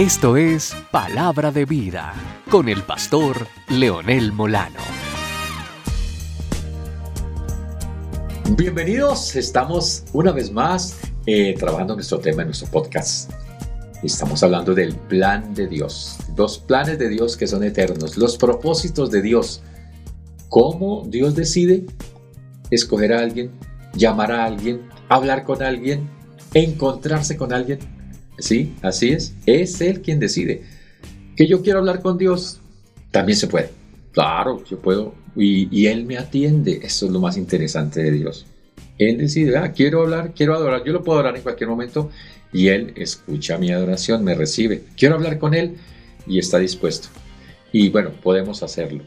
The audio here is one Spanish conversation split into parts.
Esto es Palabra de Vida con el pastor Leonel Molano. Bienvenidos, estamos una vez más eh, trabajando nuestro tema en nuestro podcast. Estamos hablando del plan de Dios, dos planes de Dios que son eternos, los propósitos de Dios. ¿Cómo Dios decide escoger a alguien, llamar a alguien, hablar con alguien, encontrarse con alguien? Sí, así es. Es Él quien decide. Que yo quiero hablar con Dios, también se puede. Claro, yo puedo. Y, Él me atiende. Eso es lo más interesante de Dios. Él decide, ah, quiero hablar, quiero adorar. Yo lo puedo adorar en cualquier momento y Él escucha mi adoración, me recibe. Quiero hablar con Él y está dispuesto. Y bueno, podemos hacerlo.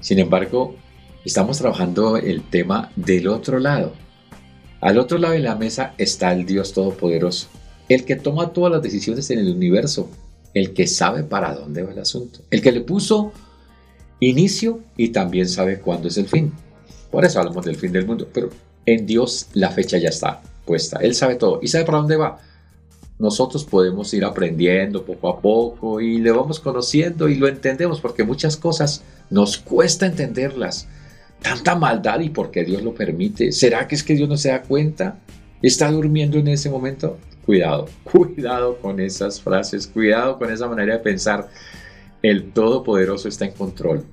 Sin embargo, estamos trabajando el tema del otro lado. Al otro lado de la mesa está el Dios Todopoderoso el que toma todas las decisiones en el universo, el que sabe para dónde va el asunto, el que le puso inicio y también sabe cuándo es el fin. Por eso hablamos del fin del mundo, pero en Dios la fecha ya está puesta, Él sabe todo y sabe para dónde va. Nosotros podemos ir aprendiendo poco a poco y le vamos conociendo y lo entendemos porque muchas cosas nos cuesta entenderlas. Tanta maldad y porque Dios lo permite. ¿Será que es que Dios no se da cuenta? ¿Está durmiendo en ese momento? Cuidado, cuidado con esas frases, cuidado con esa manera de pensar. El Todopoderoso está en control.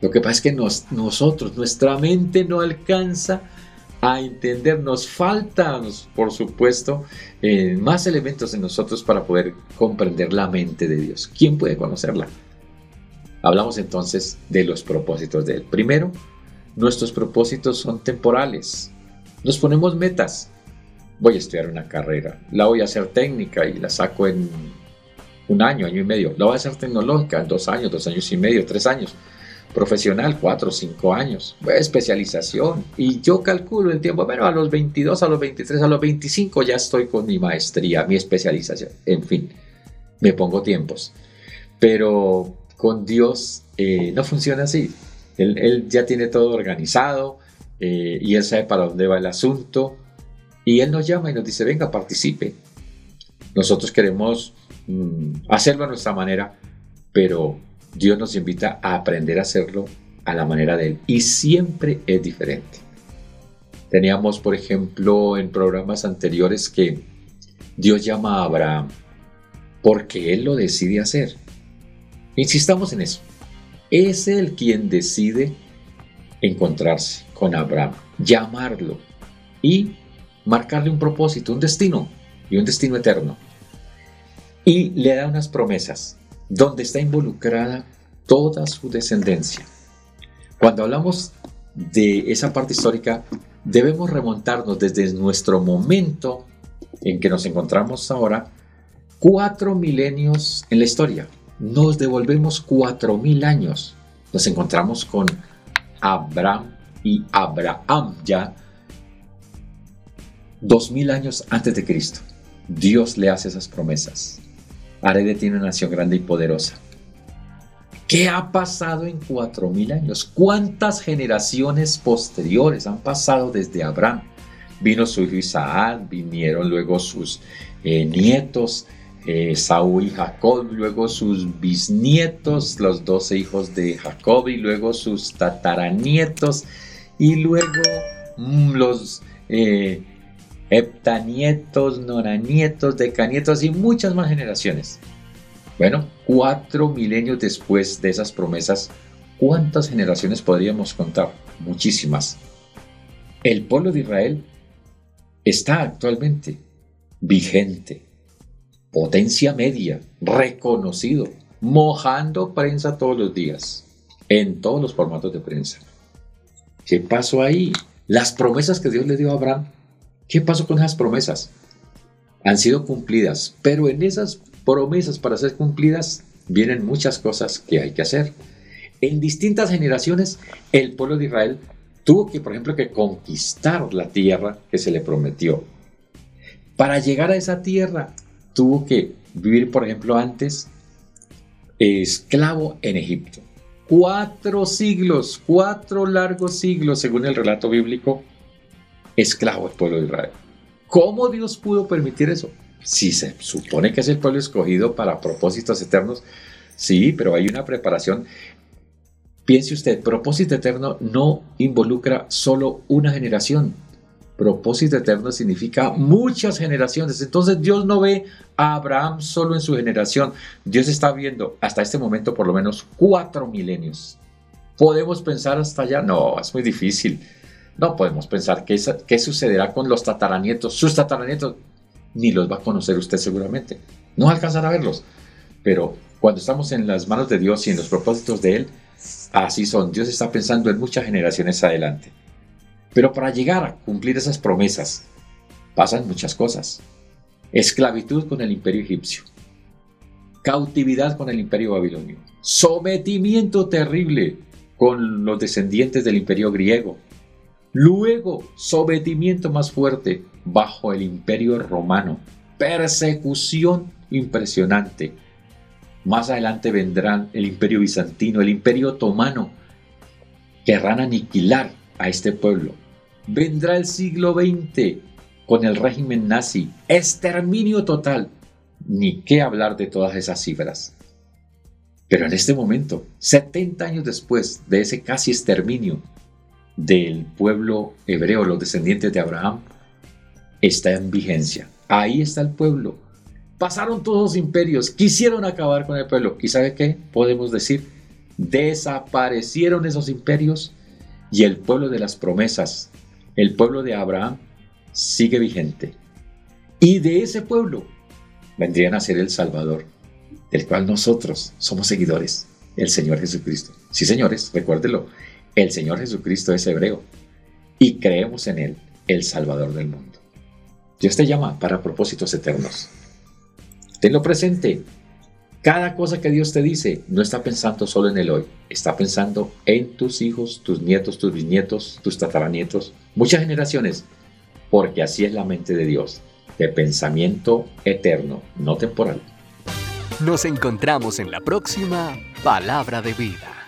Lo que pasa es que nosotros, nuestra mente no alcanza a entender, nos falta, por supuesto, eh, más elementos en nosotros para poder comprender la mente de Dios. ¿Quién puede conocerla? Hablamos entonces de los propósitos de Él. Primero, nuestros propósitos son temporales. Nos ponemos metas voy a estudiar una carrera, la voy a hacer técnica y la saco en un año, año y medio, la voy a hacer tecnológica en dos años, dos años y medio, tres años, profesional, cuatro, cinco años, especialización. Y yo calculo el tiempo, bueno, a los 22, a los 23, a los 25 ya estoy con mi maestría, mi especialización, en fin, me pongo tiempos, pero con Dios eh, no funciona así, él, ya tiene todo organizado eh, y él sabe para dónde va el asunto, y Él nos llama y nos dice, venga, participe. Nosotros queremos mm, hacerlo a nuestra manera, pero Dios nos invita a aprender a hacerlo a la manera de Él. Y siempre es diferente. Teníamos, por ejemplo, en programas anteriores que Dios llama a Abraham porque Él lo decide hacer. Insistamos en eso. Es Él quien decide encontrarse con Abraham, llamarlo y marcarle un propósito, un destino y un destino eterno. Y le da unas promesas donde está involucrada toda su descendencia. Cuando hablamos de esa parte histórica, debemos remontarnos desde nuestro momento en que nos encontramos ahora, cuatro milenios en la historia. Nos devolvemos cuatro mil años. Nos encontramos con Abraham y Abraham ya Dos mil años antes de Cristo, Dios le hace esas promesas. Haré de ti una nación grande y poderosa. ¿Qué ha pasado en cuatro mil años? ¿Cuántas generaciones posteriores han pasado desde Abraham? Vino su hijo Isaac, vinieron luego sus eh, nietos, eh, Saúl y Jacob, luego sus bisnietos, los doce hijos de Jacob, y luego sus tataranietos, y luego mm, los eh, heptanietos, nonanietos, decanietos y muchas más generaciones. Bueno, cuatro milenios después de esas promesas, ¿cuántas generaciones podríamos contar? Muchísimas. El pueblo de Israel está actualmente vigente, potencia media, reconocido, mojando prensa todos los días, en todos los formatos de prensa. ¿Qué pasó ahí? Las promesas que Dios le dio a Abraham ¿Qué pasó con esas promesas? Han sido cumplidas, pero en esas promesas para ser cumplidas vienen muchas cosas que hay que hacer. En distintas generaciones, el pueblo de Israel tuvo que, por ejemplo, que conquistar la tierra que se le prometió. Para llegar a esa tierra, tuvo que vivir, por ejemplo, antes esclavo en Egipto. Cuatro siglos, cuatro largos siglos, según el relato bíblico, esclavo el pueblo de Israel. ¿Cómo Dios pudo permitir eso? Si se supone que es el pueblo escogido para propósitos eternos, sí, pero hay una preparación. Piense usted, propósito eterno no involucra solo una generación. Propósito eterno significa muchas generaciones. Entonces Dios no ve a Abraham solo en su generación. Dios está viendo hasta este momento por lo menos cuatro milenios. ¿Podemos pensar hasta allá? No, es muy difícil. No podemos pensar qué, qué sucederá con los tataranietos. Sus tataranietos ni los va a conocer usted seguramente. No alcanzará a verlos. Pero cuando estamos en las manos de Dios y en los propósitos de Él, así son. Dios está pensando en muchas generaciones adelante. Pero para llegar a cumplir esas promesas, pasan muchas cosas. Esclavitud con el imperio egipcio. Cautividad con el imperio babilonio. Sometimiento terrible con los descendientes del imperio griego. Luego, sometimiento más fuerte bajo el imperio romano. Persecución impresionante. Más adelante vendrán el imperio bizantino, el imperio otomano. Querrán aniquilar a este pueblo. Vendrá el siglo XX con el régimen nazi. Exterminio total. Ni qué hablar de todas esas cifras. Pero en este momento, 70 años después de ese casi exterminio del pueblo hebreo, los descendientes de Abraham, está en vigencia. Ahí está el pueblo. Pasaron todos los imperios, quisieron acabar con el pueblo. ¿Y sabe qué? Podemos decir, desaparecieron esos imperios y el pueblo de las promesas, el pueblo de Abraham, sigue vigente. Y de ese pueblo vendrían a ser el Salvador del cual nosotros somos seguidores, el Señor Jesucristo. Sí, señores, recuérdelo, el Señor Jesucristo es hebreo y creemos en Él, el Salvador del mundo. Dios te llama para propósitos eternos. Tenlo presente. Cada cosa que Dios te dice no está pensando solo en el hoy, está pensando en tus hijos, tus nietos, tus bisnietos, tus tataranietos, muchas generaciones, porque así es la mente de Dios, de pensamiento eterno, no temporal. Nos encontramos en la próxima Palabra de Vida.